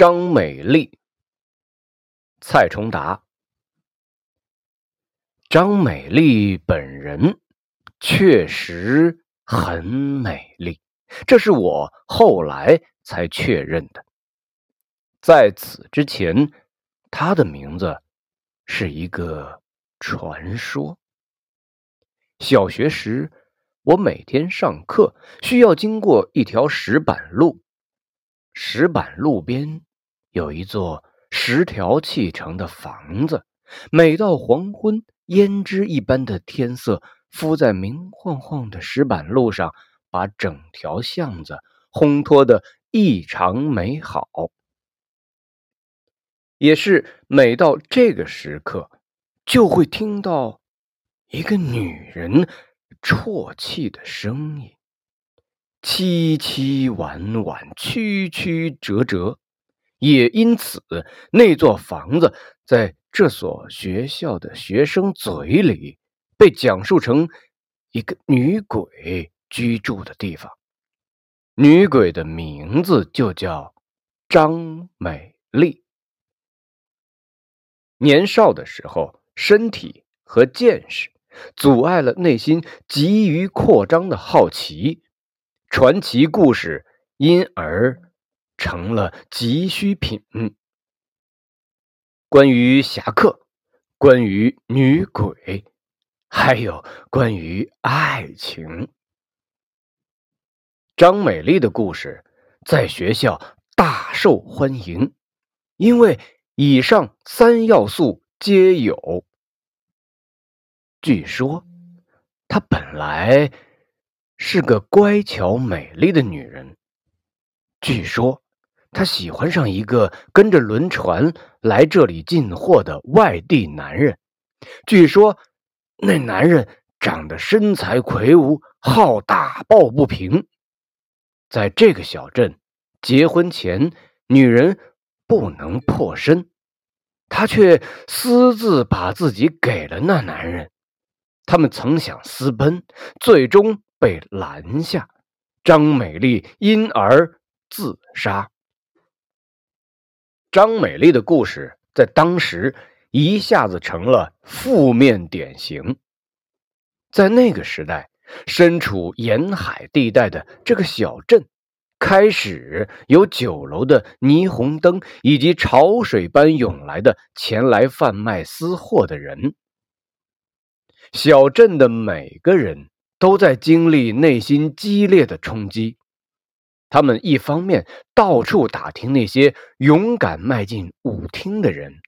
张美丽，蔡崇达。张美丽本人确实很美丽，这是我后来才确认的。在此之前，她的名字是一个传说。小学时，我每天上课需要经过一条石板路，石板路边有一座石条砌成的房子。每到黄昏，胭脂一般的天色敷在明晃晃的石板路上，把整条巷子烘托的异常美好。也是每到这个时刻，就会听到。一个女人啜泣的声音，凄凄婉婉，曲曲折折，也因此，那座房子在这所学校的学生嘴里被讲述成一个女鬼居住的地方。女鬼的名字就叫张美丽。年少的时候，身体和见识。阻碍了内心急于扩张的好奇，传奇故事因而成了急需品。关于侠客，关于女鬼，还有关于爱情，张美丽的故事在学校大受欢迎，因为以上三要素皆有。据说，她本来是个乖巧美丽的女人。据说，她喜欢上一个跟着轮船来这里进货的外地男人。据说，那男人长得身材魁梧，好打抱不平。在这个小镇，结婚前女人不能破身，她却私自把自己给了那男人。他们曾想私奔，最终被拦下。张美丽因而自杀。张美丽的故事在当时一下子成了负面典型。在那个时代，身处沿海地带的这个小镇，开始有酒楼的霓虹灯，以及潮水般涌来的前来贩卖私货的人。小镇的每个人都在经历内心激烈的冲击，他们一方面到处打听那些勇敢迈进舞厅的人，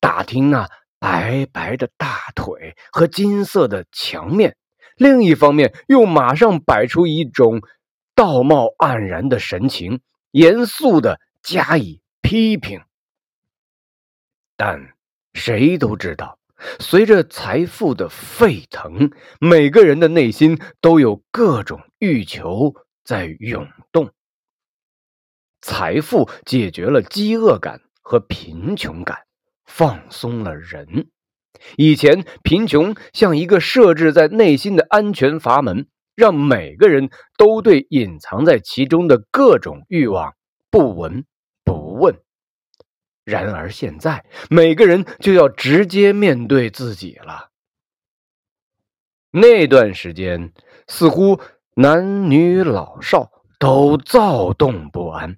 打听那白白的大腿和金色的墙面；另一方面又马上摆出一种道貌岸然的神情，严肃的加以批评。但谁都知道。随着财富的沸腾，每个人的内心都有各种欲求在涌动。财富解决了饥饿感和贫穷感，放松了人。以前，贫穷像一个设置在内心的安全阀门，让每个人都对隐藏在其中的各种欲望不闻不问。然而现在，每个人就要直接面对自己了。那段时间，似乎男女老少都躁动不安，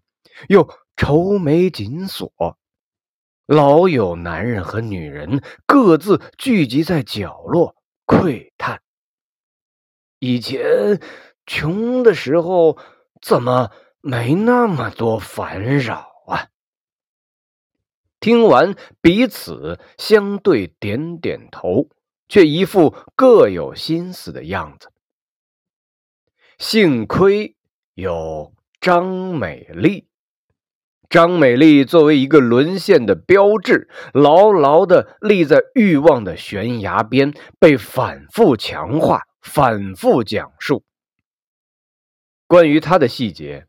又愁眉紧锁，老有男人和女人各自聚集在角落窥探。以前穷的时候，怎么没那么多烦扰啊？听完，彼此相对点点头，却一副各有心思的样子。幸亏有张美丽，张美丽作为一个沦陷的标志，牢牢的立在欲望的悬崖边，被反复强化、反复讲述。关于她的细节，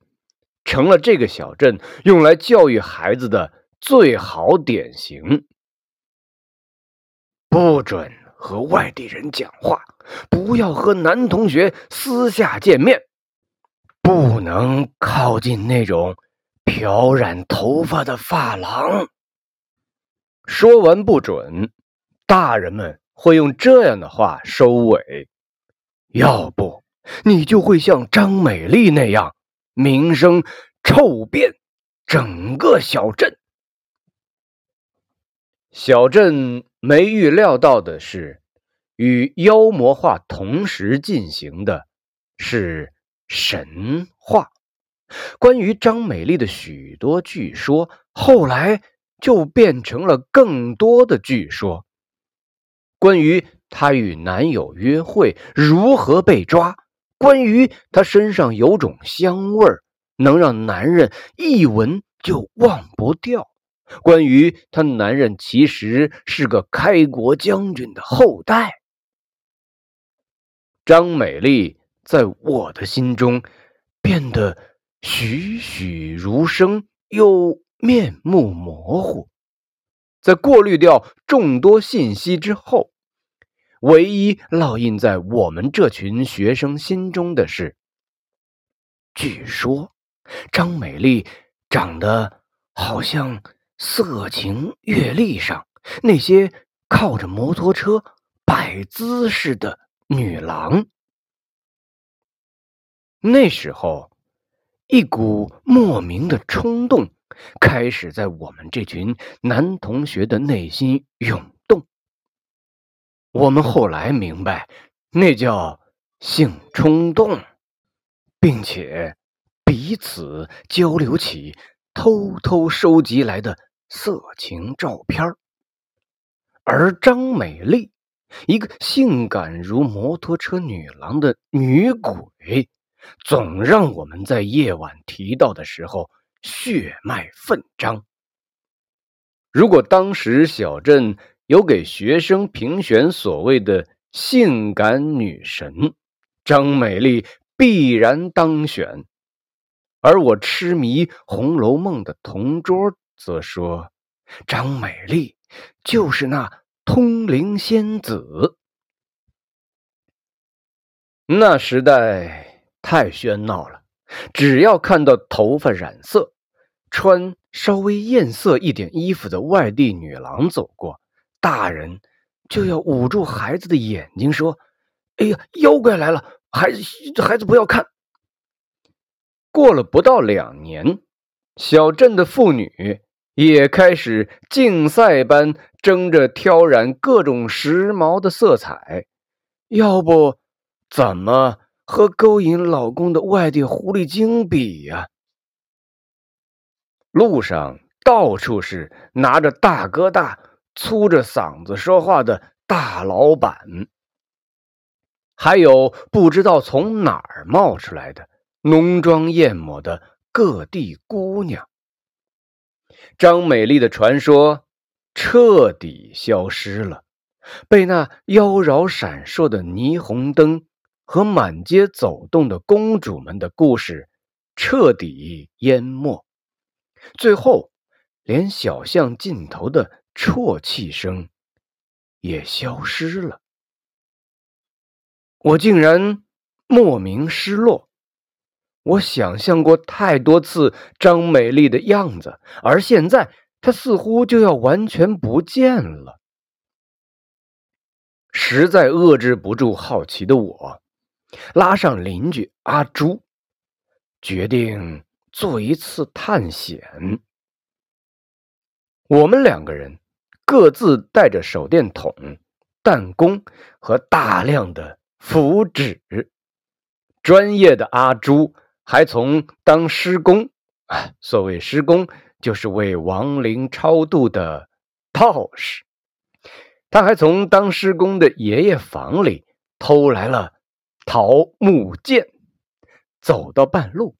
成了这个小镇用来教育孩子的。最好典型，不准和外地人讲话，不要和男同学私下见面，不能靠近那种漂染头发的发廊。说完不准，大人们会用这样的话收尾。要不，你就会像张美丽那样，名声臭遍整个小镇。小镇没预料到的是，与妖魔化同时进行的是神话。关于张美丽的许多据说，后来就变成了更多的据说。关于她与男友约会，如何被抓；关于她身上有种香味儿，能让男人一闻就忘不掉；关于她男人其实是个开国将军的后代。张美丽在我的心中变得栩栩如生，又面目模糊。在过滤掉众多信息之后，唯一烙印在我们这群学生心中的是：据说张美丽长得好像色情阅历上那些靠着摩托车摆姿势的女郎。那时候，一股莫名的冲动开始在我们这群男同学的内心涌动。我们后来明白，那叫性冲动，并且彼此交流起偷偷收集来的色情照片而张美丽，一个性感如摩托车女郎的女鬼，总让我们在夜晚提到的时候血脉奋张。如果当时小镇，有给学生评选所谓的性感女神，张美丽必然当选。而我痴迷《红楼梦》的同桌则说，张美丽就是那通灵仙子。那时代太喧闹了，只要看到头发染色、穿稍微艳色一点衣服的外地女郎走过。大人就要捂住孩子的眼睛，说：“哎呀，妖怪来了！孩子，孩子不要看。”过了不到两年，小镇的妇女也开始竞赛般争着挑染各种时髦的色彩，要不怎么和勾引老公的外地狐狸精比呀？路上到处是拿着大哥大。粗着嗓子说话的大老板，还有不知道从哪儿冒出来的浓妆艳抹的各地姑娘。张美丽的传说彻底消失了，被那妖娆闪烁的霓虹灯和满街走动的公主们的故事彻底淹没。最后，连小巷尽头的。啜泣声也消失了，我竟然莫名失落。我想象过太多次张美丽的样子，而现在她似乎就要完全不见了。实在遏制不住好奇的我，拉上邻居阿朱，决定做一次探险。我们两个人。各自带着手电筒、弹弓和大量的符纸。专业的阿朱还从当施工，啊，所谓施工就是为亡灵超度的道士。他还从当施工的爷爷房里偷来了桃木剑。走到半路，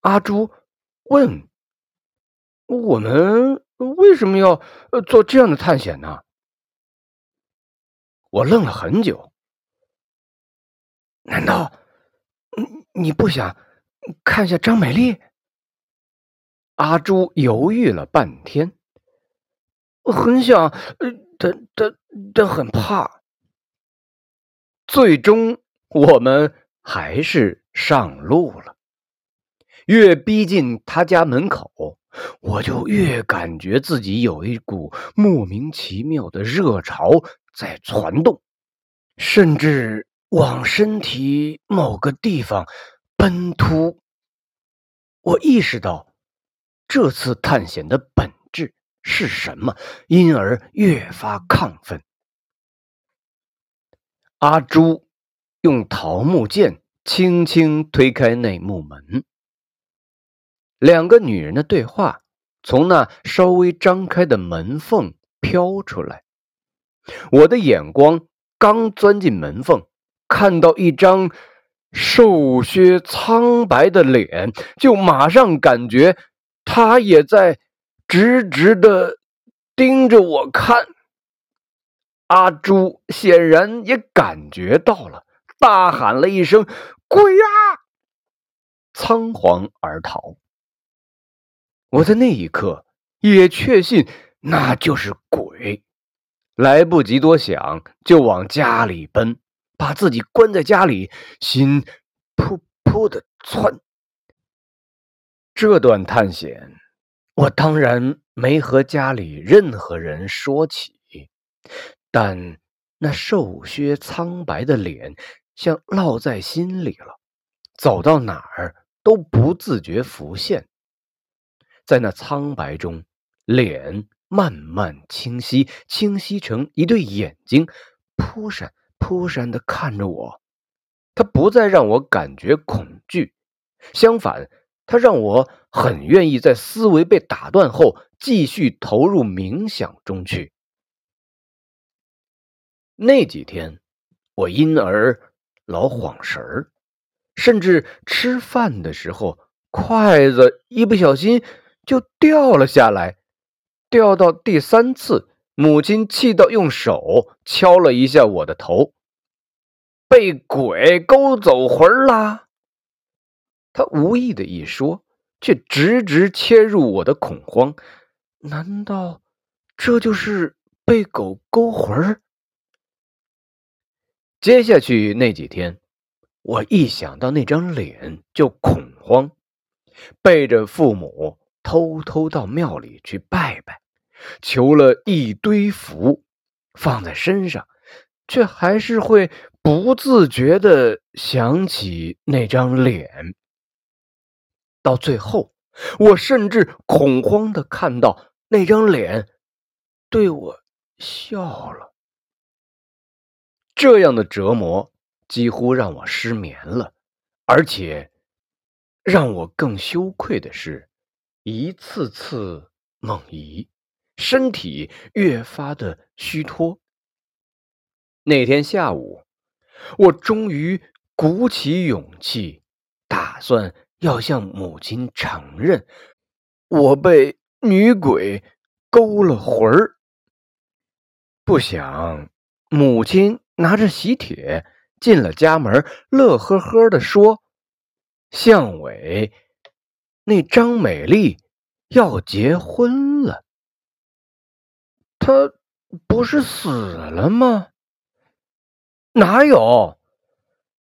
阿朱问我们。为什么要做这样的探险呢？我愣了很久。难道你你不想看一下张美丽？阿朱犹豫了半天，很想，但但但很怕。最终，我们还是上路了。越逼近他家门口，我就越感觉自己有一股莫名其妙的热潮在攒动，甚至往身体某个地方奔突。我意识到这次探险的本质是什么，因而越发亢奋。阿朱用桃木剑轻轻推开那木门，两个女人的对话从那稍微张开的门缝飘出来。我的眼光刚钻进门缝，看到一张瘦削苍白的脸，就马上感觉他也在直直的盯着我看。阿朱显然也感觉到了，大喊了一声：“鬼呀！”仓皇而逃。我在那一刻也确信那就是鬼，来不及多想，就往家里奔，把自己关在家里，心扑扑的窜。这段探险，我当然没和家里任何人说起。但那瘦削苍白的脸像烙在心里了，走到哪儿都不自觉浮现。在那苍白中，脸慢慢清晰，清晰成一对眼睛，扑闪扑闪的看着我。他不再让我感觉恐惧，相反，他让我很愿意在思维被打断后继续投入冥想中去。那几天，我因而老晃神儿，甚至吃饭的时候，筷子一不小心就掉了下来。掉到第三次，母亲气到用手敲了一下我的头，被鬼勾走魂啦。他无意的一说，却直直切入我的恐慌。难道这就是被狗勾魂儿？接下去那几天，我一想到那张脸就恐慌，背着父母偷偷到庙里去拜拜，求了一堆符放在身上，却还是会不自觉的想起那张脸。到最后，我甚至恐慌的看到那张脸对我笑了。这样的折磨几乎让我失眠了，而且让我更羞愧的是，一次次梦遗，身体越发的虚脱。那天下午，我终于鼓起勇气，打算要向母亲承认，我被女鬼勾了魂儿。不想母亲。拿着喜帖进了家门，乐呵呵的说：“向伟，那张美丽要结婚了。她不是死了吗？哪有？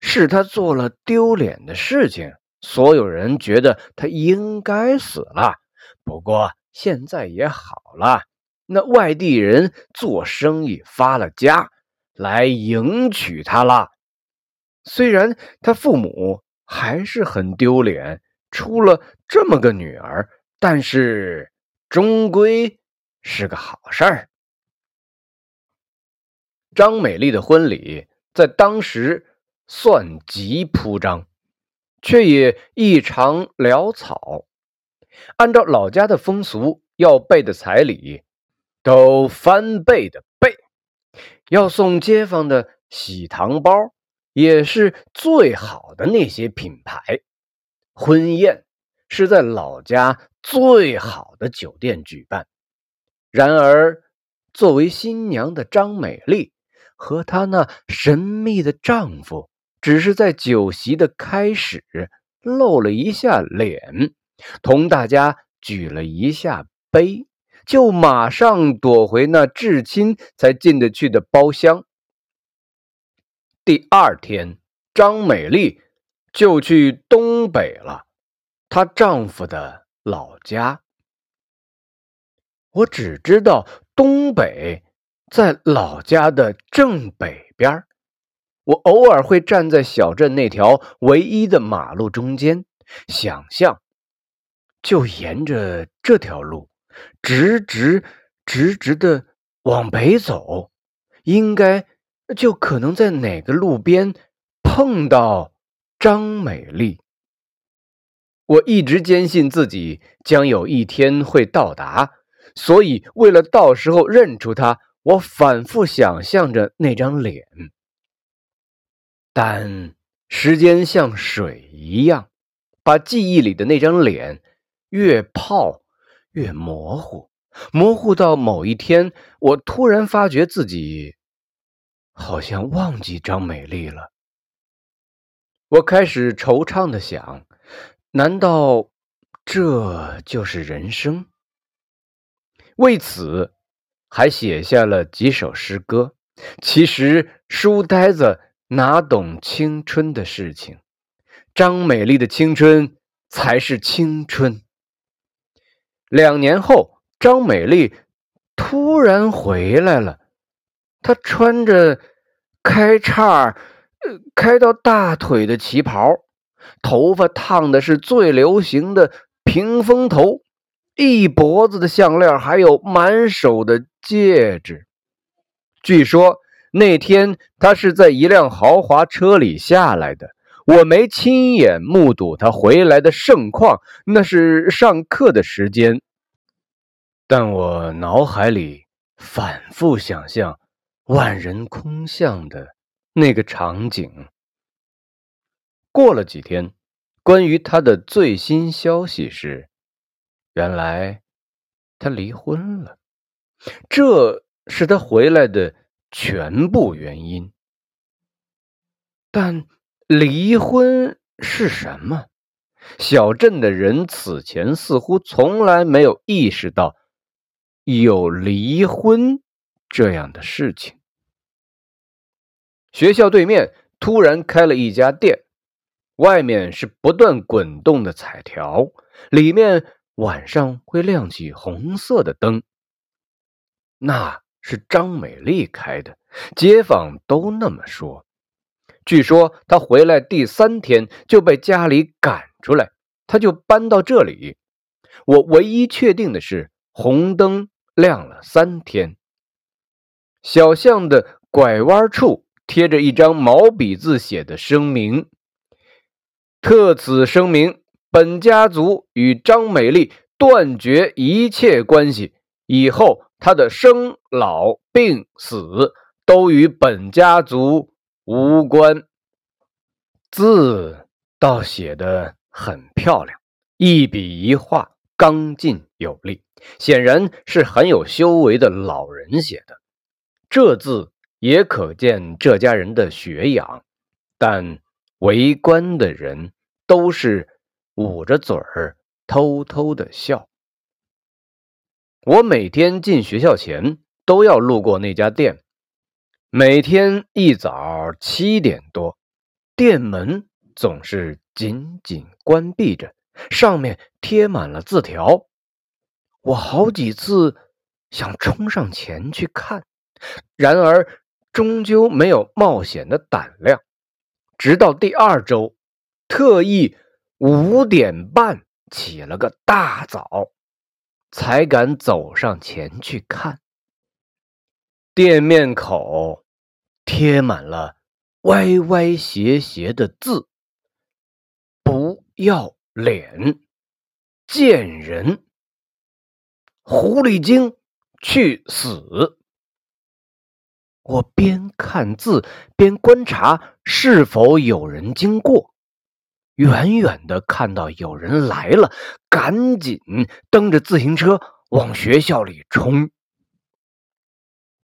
是他做了丢脸的事情，所有人觉得他应该死了。不过现在也好了，那外地人做生意发了家。”来迎娶她了，虽然他父母还是很丢脸，出了这么个女儿，但是终归是个好事儿。张美丽的婚礼在当时算极铺张，却也异常潦草。按照老家的风俗，要备的彩礼都翻倍的备。要送街坊的喜糖包，也是最好的那些品牌。婚宴是在老家最好的酒店举办。然而，作为新娘的张美丽和她那神秘的丈夫，只是在酒席的开始露了一下脸，同大家举了一下杯。就马上躲回那至亲才进得去的包厢。第二天，张美丽就去东北了。她丈夫的老家。我只知道东北在老家的正北边我偶尔会站在小镇那条唯一的马路中间，想象就沿着这条路直直直直的往北走，应该就可能在哪个路边碰到张美丽。我一直坚信自己将有一天会到达。所以，为了到时候认出她，我反复想象着那张脸。但时间像水一样，把记忆里的那张脸越泡越模糊，模糊到某一天，我突然发觉自己好像忘记张美丽了。我开始惆怅的想：难道这就是人生？为此，还写下了几首诗歌。其实，书呆子哪懂青春的事情？张美丽的青春才是青春。两年后，张美丽突然回来了。她穿着开叉呃，开到大腿的旗袍，头发烫的是最流行的平风头。一脖子的项链，还有满手的戒指。据说那天他是在一辆豪华车里下来的，我没亲眼目睹他回来的盛况，那是上课的时间。但我脑海里反复想象万人空巷的那个场景。过了几天，关于他的最新消息是。原来他离婚了，这是他回来的全部原因。但离婚是什么？小镇的人此前似乎从来没有意识到有离婚这样的事情。学校对面突然开了一家店，外面是不断滚动的彩条，里面。晚上会亮起红色的灯，那是张美丽开的，街坊都那么说。据说他回来第三天就被家里赶出来，他就搬到这里。我唯一确定的是，红灯亮了三天。小巷的拐弯处贴着一张毛笔字写的声明：“特此声明。”本家族与张美丽断绝一切关系，以后她的生老病死都与本家族无关。字倒写得很漂亮，一笔一画刚劲有力，显然是很有修为的老人写的。这字也可见这家人的学养，但围观的人都是。捂着嘴儿偷偷的笑。我每天进学校前都要路过那家店，每天一早七点多，店门总是紧紧关闭着，上面贴满了字条。我好几次想冲上前去看，然而终究没有冒险的胆量。直到第二周，特意。五点半起了个大早，才敢走上前去看。店面口贴满了歪歪斜斜的字：“不要脸，贱人，狐狸精，去死！”我边看字边观察是否有人经过。远远的看到有人来了，赶紧蹬着自行车往学校里冲。